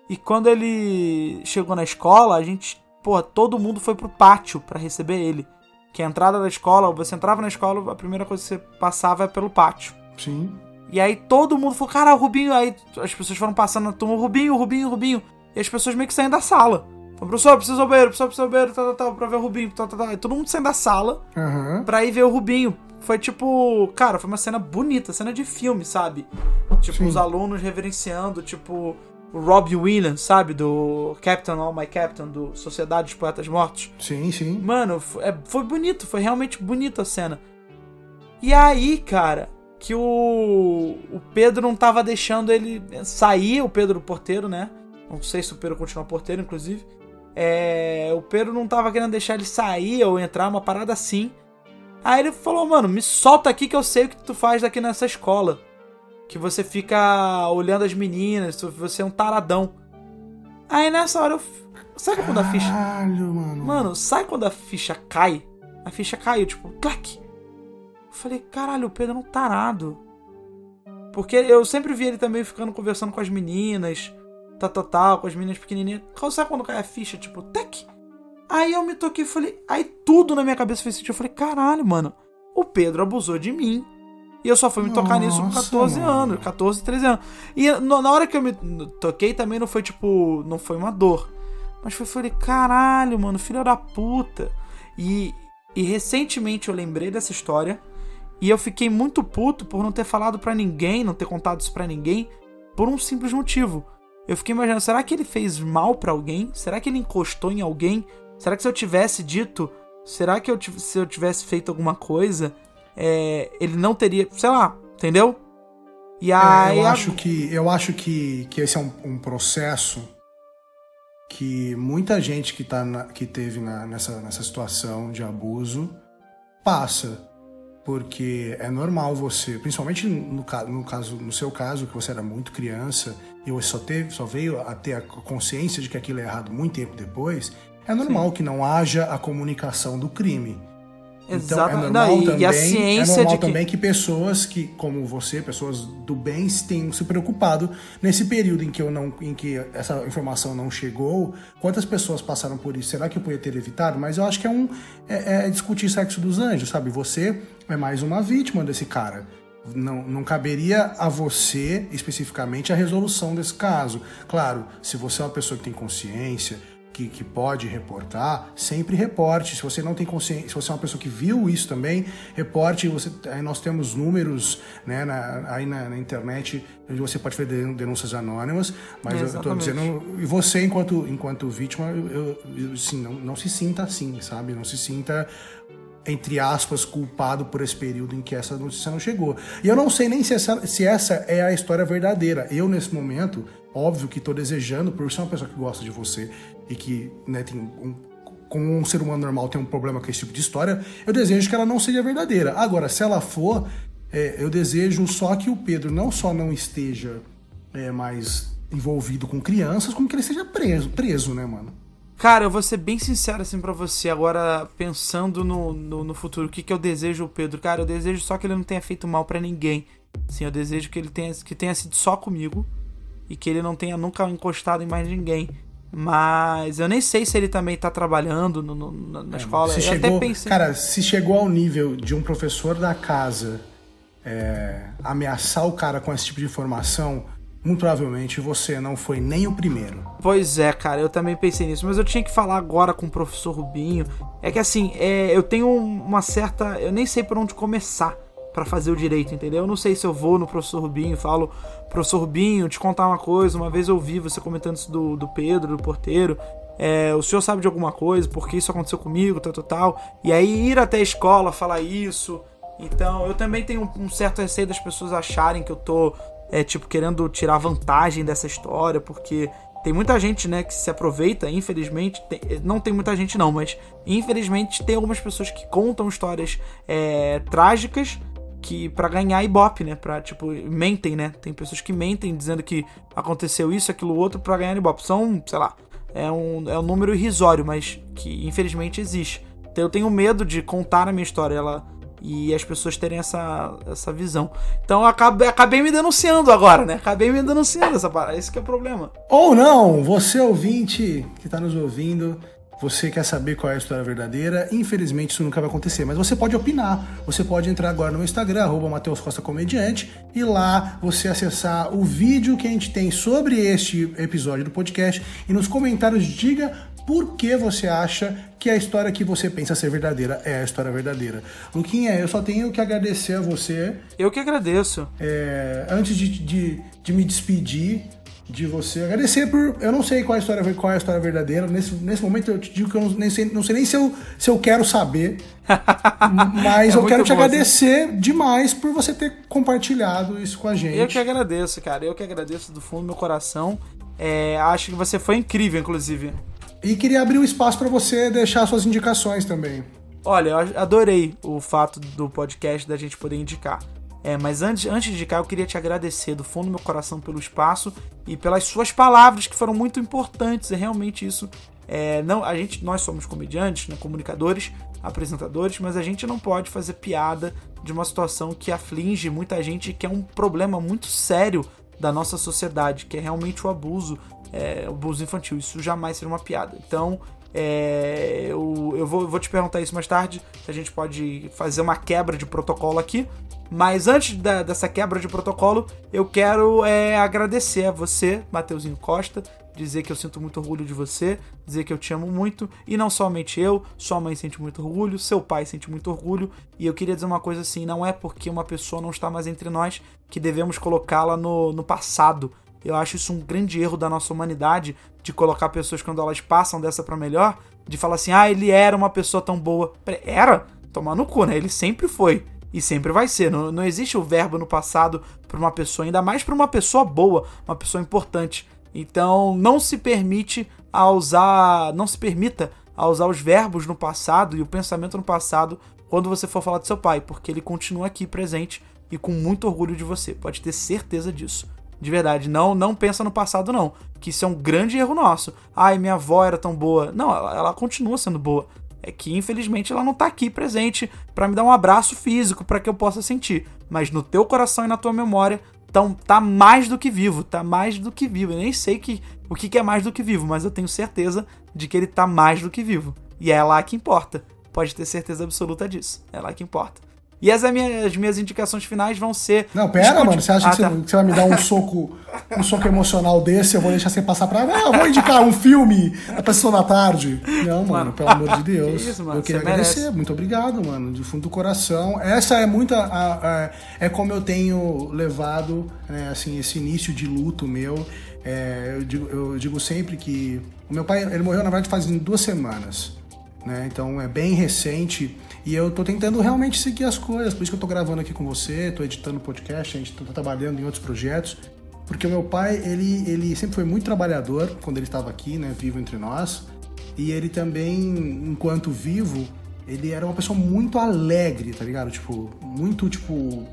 E quando ele chegou na escola, a gente, pô, todo mundo foi pro pátio pra receber ele. Que a entrada da escola, você entrava na escola, a primeira coisa que você passava é pelo pátio. Sim. E aí todo mundo falou, cara, o Rubinho. Aí as pessoas foram passando na turma, Rubinho, Rubinho, Rubinho. E as pessoas meio que saem da sala. Falou, professor, preciso ao banheiro, professor, preciso ao banheiro, tal, tal, tal, pra ver o Rubinho, tal, tal, tal. E todo mundo saindo da sala Aham. pra ir ver o Rubinho. Foi tipo, cara, foi uma cena bonita, cena de filme, sabe? Tipo, Sim. os alunos reverenciando, tipo, o Robbie Williams, sabe? Do Captain All My Captain, do Sociedade dos Poetas Mortos. Sim, sim. Mano, é- foi bonito, foi realmente bonita a cena. E aí, cara, que o, o Pedro não tava deixando ele sair, o Pedro porteiro, né? Não sei se o Pedro continua porteiro, inclusive. é, o Pedro não tava querendo deixar ele sair ou entrar, uma parada assim. Aí ele falou, mano, me solta aqui que eu sei o que tu faz daqui nessa escola. Que você fica olhando as meninas, você é um taradão. Aí nessa hora eu. Sabe quando a ficha. Mano. Mano, sabe quando a ficha cai? A ficha caiu, tipo, clac. Eu falei, caralho, o Pedro é um tarado. Porque eu sempre vi ele também ficando conversando com as meninas, tal, tal, tal, com as meninas pequenininhas. Sabe quando cai a ficha, tipo, tec? Aí eu me toquei e falei. Aí tudo na minha cabeça fez sentido. Eu falei, caralho, mano, o Pedro abusou de mim. E eu só fui me tocar nisso com 14 mano. anos, 14, 13 anos. E na hora que eu me toquei também não foi tipo. Não foi uma dor. Mas foi, falei, caralho, mano, filho da puta. E, e recentemente eu lembrei dessa história. E eu fiquei muito puto por não ter falado para ninguém, não ter contado isso pra ninguém. Por um simples motivo. Eu fiquei imaginando, será que ele fez mal para alguém? Será que ele encostou em alguém? Será que se eu tivesse dito, será que eu, se eu tivesse feito alguma coisa, é, ele não teria, sei lá, entendeu? E aí, é, eu acho que eu acho que, que esse é um, um processo que muita gente que, tá na, que teve na, nessa, nessa situação de abuso passa. Porque é normal você, principalmente no, no, caso, no seu caso, que você era muito criança e você só, teve, só veio a ter a consciência de que aquilo é errado muito tempo depois, é normal Sim. que não haja a comunicação do crime. Então é normal não, e, também, e a ciência é normal também que... que pessoas que, como você, pessoas do bem, tenham se preocupado nesse período em que eu não, em que essa informação não chegou. Quantas pessoas passaram por isso? Será que eu podia ter evitado? Mas eu acho que é um é, é discutir sexo dos anjos, sabe? Você é mais uma vítima desse cara. Não, não caberia a você especificamente a resolução desse caso. Claro, se você é uma pessoa que tem consciência, que, que pode reportar, sempre reporte. Se você não tem consciência, se você é uma pessoa que viu isso também, reporte. Você, aí nós temos números né, na, aí na, na, internet onde você pode fazer denúncias anônimas, mas é, eu estou dizendo, e você enquanto, enquanto vítima, eu, eu, assim, não, não se sinta assim, sabe? Não se sinta entre aspas, culpado por esse período em que essa notícia não chegou. E eu não sei nem se essa, se essa é a história verdadeira. Eu, nesse momento, óbvio que estou desejando, por ser uma pessoa que gosta de você e que né, tem um, como um ser humano normal tem um problema com esse tipo de história, eu desejo que ela não seja verdadeira. Agora, se ela for, é, eu desejo só que o Pedro não só não esteja é, mais envolvido com crianças, como que ele seja preso, preso, né, mano? Cara, eu vou ser bem sincero assim para você, agora pensando no, no, no, futuro, o que, que eu desejo o Pedro? Cara, eu desejo só que ele não tenha feito mal para ninguém. Sim, eu desejo que ele tenha, que tenha sido só comigo e que ele não tenha nunca encostado em mais ninguém. Mas eu nem sei se ele também tá trabalhando no, no, na é, escola. Se eu chegou, até pensei... Cara, se chegou ao nível de um professor da casa é, ameaçar o cara com esse tipo de informação, muito provavelmente você não foi nem o primeiro. Pois é, cara, eu também pensei nisso, mas eu tinha que falar agora com o professor Rubinho. É que assim, é, eu tenho uma certa. Eu nem sei por onde começar para fazer o direito, entendeu? Eu não sei se eu vou no professor Rubinho e falo, professor Rubinho, te contar uma coisa. Uma vez eu ouvi você comentando isso do, do Pedro, do porteiro. É, o senhor sabe de alguma coisa, porque isso aconteceu comigo, tal, tal, tal. E aí ir até a escola falar isso. Então, eu também tenho um certo receio das pessoas acharem que eu tô, é, tipo, querendo tirar vantagem dessa história, porque tem muita gente, né, que se aproveita, infelizmente. Tem, não tem muita gente, não, mas infelizmente tem algumas pessoas que contam histórias é, trágicas que para ganhar ibope, né? Pra, tipo, mentem, né? Tem pessoas que mentem dizendo que aconteceu isso, aquilo, outro para ganhar ibope. São, sei lá, é um, é um número irrisório, mas que infelizmente existe. Então eu tenho medo de contar a minha história ela, e as pessoas terem essa, essa visão. Então eu acabei, acabei me denunciando agora, né? Acabei me denunciando essa parada. Esse que é o problema. Ou não, você ouvinte que tá nos ouvindo, você quer saber qual é a história verdadeira? Infelizmente isso nunca vai acontecer, mas você pode opinar. Você pode entrar agora no meu Instagram, arroba Mateus Costa Comediante, e lá você acessar o vídeo que a gente tem sobre este episódio do podcast e nos comentários diga por que você acha que a história que você pensa ser verdadeira é a história verdadeira. Luquinha, eu só tenho que agradecer a você. Eu que agradeço. É, antes de, de, de me despedir, de você. Agradecer por. Eu não sei qual é a história, qual é a história verdadeira. Nesse, nesse momento eu te digo que eu não, nem sei, não sei nem se eu, se eu quero saber. mas é eu quero te bom, agradecer assim. demais por você ter compartilhado isso com a gente. Eu que agradeço, cara. Eu que agradeço do fundo do meu coração. É, acho que você foi incrível, inclusive. E queria abrir o espaço para você deixar suas indicações também. Olha, eu adorei o fato do podcast da gente poder indicar. É, mas antes, antes de indicar, eu queria te agradecer do fundo do meu coração pelo espaço e pelas suas palavras que foram muito importantes. É realmente isso. É, não, a gente, nós somos comediantes, né, comunicadores, apresentadores, mas a gente não pode fazer piada de uma situação que aflige muita gente, que é um problema muito sério da nossa sociedade, que é realmente o abuso, é, o abuso infantil. Isso jamais seria uma piada. Então, é, eu, eu, vou, vou te perguntar isso mais tarde, a gente pode fazer uma quebra de protocolo aqui. Mas antes da, dessa quebra de protocolo, eu quero é, agradecer a você, Mateuzinho Costa, dizer que eu sinto muito orgulho de você, dizer que eu te amo muito, e não somente eu, sua mãe sente muito orgulho, seu pai sente muito orgulho, e eu queria dizer uma coisa assim: não é porque uma pessoa não está mais entre nós que devemos colocá-la no, no passado. Eu acho isso um grande erro da nossa humanidade de colocar pessoas quando elas passam dessa para melhor, de falar assim: ah, ele era uma pessoa tão boa. Era? Tomar no cu, né? Ele sempre foi. E sempre vai ser. Não, não existe o verbo no passado para uma pessoa, ainda mais para uma pessoa boa, uma pessoa importante. Então não se permite a usar. Não se permita a usar os verbos no passado e o pensamento no passado quando você for falar do seu pai, porque ele continua aqui presente e com muito orgulho de você. Pode ter certeza disso. De verdade, não não pensa no passado não, que isso é um grande erro nosso. Ai, minha avó era tão boa. Não, ela, ela continua sendo boa. É que infelizmente ela não tá aqui presente para me dar um abraço físico para que eu possa sentir, mas no teu coração e na tua memória tão, tá mais do que vivo, tá mais do que vivo. Eu nem sei que, o que, que é mais do que vivo, mas eu tenho certeza de que ele tá mais do que vivo. E é lá que importa. Pode ter certeza absoluta disso. É lá que importa. E as minhas, as minhas indicações finais vão ser. Não, pera, mano. Você acha ah, que, tá. você, vai me dar um soco, um soco emocional desse? Eu vou deixar você passar pra. Ah, vou indicar um filme a pessoa da tarde. Não, mano, mano pelo amor de Deus. Que isso, mano, eu queria agradecer. Merece. Muito obrigado, mano. De fundo do coração. Essa é muita. A, a, é como eu tenho levado, né, assim, esse início de luto meu. É, eu, digo, eu digo sempre que. O meu pai, ele morreu, na verdade, faz duas semanas. Né? Então é bem recente e eu tô tentando realmente seguir as coisas, por isso que eu tô gravando aqui com você, tô editando podcast, a gente tá trabalhando em outros projetos, porque o meu pai, ele, ele sempre foi muito trabalhador quando ele estava aqui, né, vivo entre nós, e ele também, enquanto vivo, ele era uma pessoa muito alegre, tá ligado? Tipo, muito, tipo,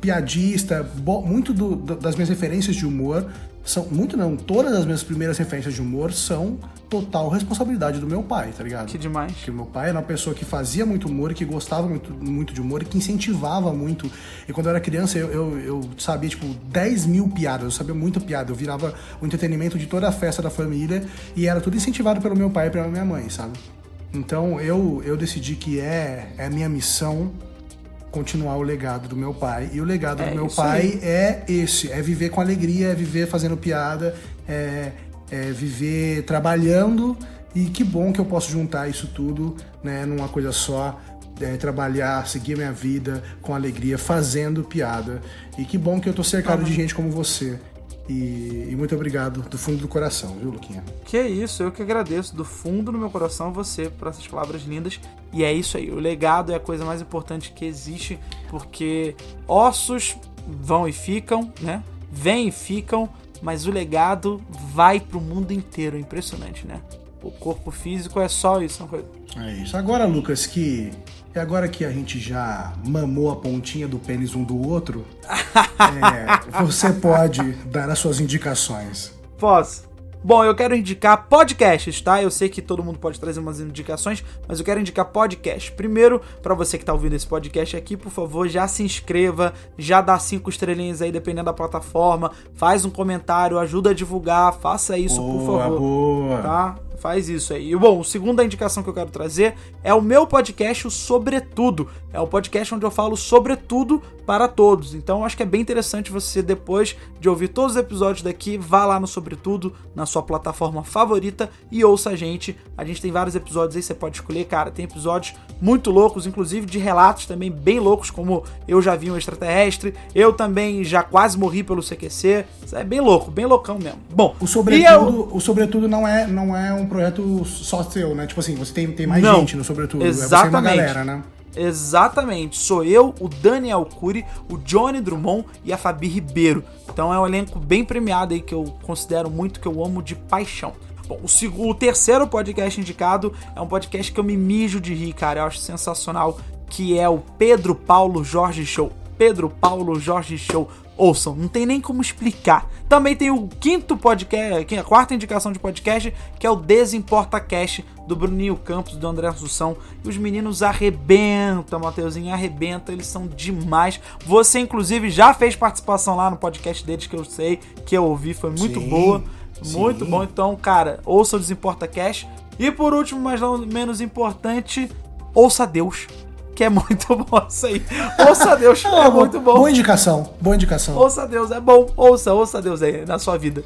piadista, muito do, das minhas referências de humor são muito não, todas as minhas primeiras referências de humor são total responsabilidade do meu pai, tá ligado? Que demais. Porque o meu pai era uma pessoa que fazia muito humor que gostava muito, muito de humor e que incentivava muito. E quando eu era criança, eu, eu, eu sabia, tipo, 10 mil piadas, eu sabia muito piada. Eu virava o entretenimento de toda a festa da família e era tudo incentivado pelo meu pai e pela minha mãe, sabe? Então eu, eu decidi que é, é a minha missão continuar o legado do meu pai. E o legado é do meu pai aí. é esse: é viver com alegria, é viver fazendo piada, é, é, viver trabalhando. E que bom que eu posso juntar isso tudo né, numa coisa só. É, trabalhar, seguir minha vida com alegria, fazendo piada. E que bom que eu tô cercado de gente como você, e, e, muito obrigado do fundo do coração, viu, Luquinha? Que é isso, eu que agradeço do fundo do meu coração você por essas palavras lindas. E é isso aí, o legado é a coisa mais importante que existe, porque ossos vão e ficam, né? Vêm e ficam, mas o legado vai pro mundo inteiro. Impressionante, né? O corpo físico é só isso, uma coisa. É isso. Agora, Lucas, que e agora que a gente já mamou a pontinha do pênis um do outro, é, você pode dar as suas indicações. Posso. Bom, eu quero indicar podcasts, tá? Eu sei que todo mundo pode trazer umas indicações, mas eu quero indicar podcast. Primeiro, para você que tá ouvindo esse podcast aqui, por favor, já se inscreva, já dá cinco estrelinhas aí, dependendo da plataforma, faz um comentário, ajuda a divulgar, faça isso, boa, por favor. Boa. Tá? Faz isso aí. E bom, a segunda indicação que eu quero trazer é o meu podcast, o Sobretudo. É o podcast onde eu falo sobre tudo para todos. Então acho que é bem interessante você, depois de ouvir todos os episódios daqui, vá lá no Sobretudo, na sua plataforma favorita e ouça a gente. A gente tem vários episódios aí, você pode escolher, cara. Tem episódios muito loucos, inclusive de relatos também bem loucos, como eu já vi um extraterrestre, eu também já quase morri pelo CQC. É bem louco, bem loucão mesmo. Bom, o Sobretudo, eu... o sobretudo não, é, não é um projeto só seu, né? Tipo assim, você tem, tem mais não, gente no Sobretudo. Exatamente. É você uma galera, né? Exatamente, sou eu, o Daniel Cury, o Johnny Drummond e a Fabi Ribeiro. Então é um elenco bem premiado aí que eu considero muito, que eu amo de paixão. Bom, o, segundo, o terceiro podcast indicado é um podcast que eu me mijo de rir, cara. Eu acho sensacional, que é o Pedro Paulo Jorge Show. Pedro Paulo Jorge Show. Ouçam, não tem nem como explicar. Também tem o quinto podcast, a quarta indicação de podcast, que é o Desimporta Cast, do Bruninho Campos, do André Assunção. E os meninos arrebentam, Mateuzinho, arrebenta, eles são demais. Você, inclusive, já fez participação lá no podcast deles, que eu sei, que eu ouvi, foi muito sim, boa. Sim. Muito bom. Então, cara, ouça o Desimporta Cast. E por último, mas não menos importante, ouça Deus que é muito bom isso aí. Ouça Deus, é, é muito bom. Boa indicação, boa indicação. Ouça Deus, é bom. Ouça, ouça Deus aí na sua vida.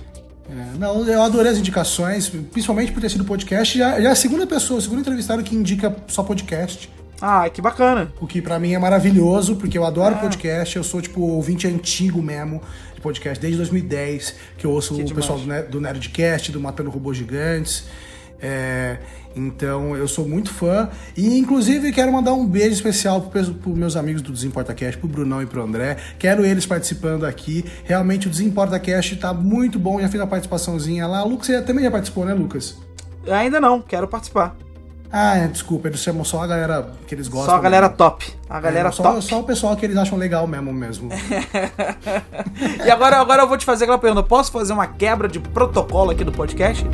É, não, eu adorei as indicações, principalmente por ter sido podcast. Já, já é a segunda pessoa, o segundo entrevistado que indica só podcast. Ah, que bacana. O que para mim é maravilhoso, porque eu adoro é. podcast, eu sou tipo ouvinte antigo mesmo de podcast, desde 2010, que eu ouço que o demais. pessoal do, do Nerdcast, do Matando Robôs Gigantes. É, então eu sou muito fã e inclusive quero mandar um beijo especial para os meus amigos do Desimporta Cast, pro Brunão e pro André. Quero eles participando aqui. Realmente o Desimporta Cast tá muito bom, já fiz a participaçãozinha lá. O Lucas você também já participou, né, Lucas? Ainda não, quero participar. Ah, é, desculpa, eles chamam só a galera que eles gostam. Só a galera mesmo. top. A galera é, só, top. Só o pessoal que eles acham legal mesmo mesmo. e agora, agora eu vou te fazer aquela pergunta. Posso fazer uma quebra de protocolo aqui do podcast?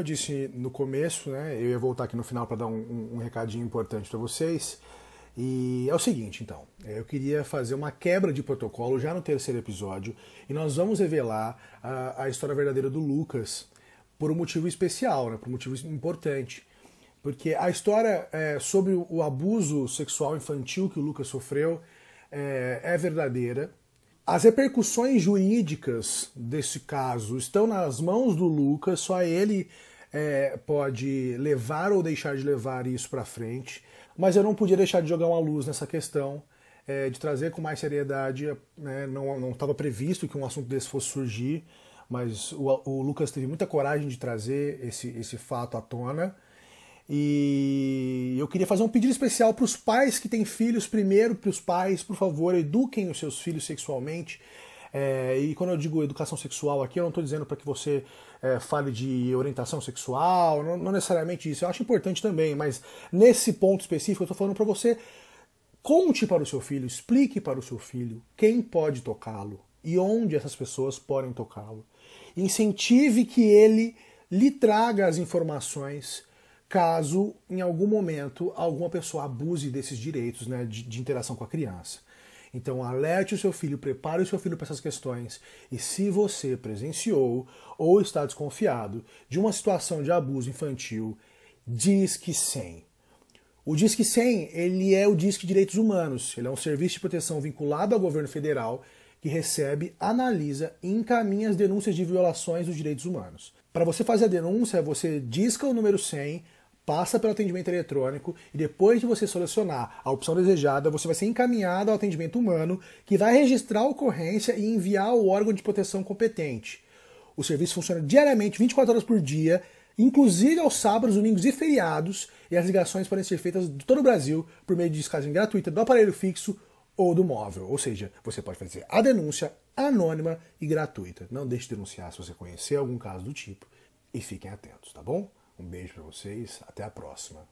Eu disse no começo, né, eu ia voltar aqui no final para dar um, um, um recadinho importante para vocês. E é o seguinte, então, eu queria fazer uma quebra de protocolo já no terceiro episódio e nós vamos revelar a, a história verdadeira do Lucas por um motivo especial, né, por um motivo importante. Porque a história é, sobre o abuso sexual infantil que o Lucas sofreu é, é verdadeira, as repercussões jurídicas desse caso estão nas mãos do Lucas, só ele é, pode levar ou deixar de levar isso para frente, mas eu não podia deixar de jogar uma luz nessa questão, é, de trazer com mais seriedade. Né, não estava previsto que um assunto desse fosse surgir, mas o, o Lucas teve muita coragem de trazer esse, esse fato à tona. E eu queria fazer um pedido especial para os pais que têm filhos. Primeiro, para os pais, por favor, eduquem os seus filhos sexualmente. É, e quando eu digo educação sexual aqui, eu não estou dizendo para que você é, fale de orientação sexual, não, não, necessariamente isso. Eu acho importante também, mas nesse ponto específico eu estou falando para você conte para o seu filho, explique para o seu filho quem pode tocá-lo e onde essas pessoas podem tocá-lo. Incentive que ele lhe traga as informações caso em algum momento alguma pessoa abuse desses direitos né, de, de interação com a criança. Então alerte o seu filho, prepare o seu filho para essas questões. E se você presenciou ou está desconfiado de uma situação de abuso infantil, Disque 100. O Disque 100 ele é o Disque Direitos Humanos. Ele é um serviço de proteção vinculado ao governo federal que recebe, analisa e encaminha as denúncias de violações dos direitos humanos. Para você fazer a denúncia, você disca o número 100 passa pelo atendimento eletrônico e depois de você selecionar a opção desejada, você vai ser encaminhado ao atendimento humano, que vai registrar a ocorrência e enviar ao órgão de proteção competente. O serviço funciona diariamente, 24 horas por dia, inclusive aos sábados, domingos e feriados, e as ligações podem ser feitas de todo o Brasil por meio de descagem gratuita do aparelho fixo ou do móvel. Ou seja, você pode fazer a denúncia anônima e gratuita. Não deixe de denunciar se você conhecer algum caso do tipo e fiquem atentos, tá bom? Um beijo para vocês, até a próxima.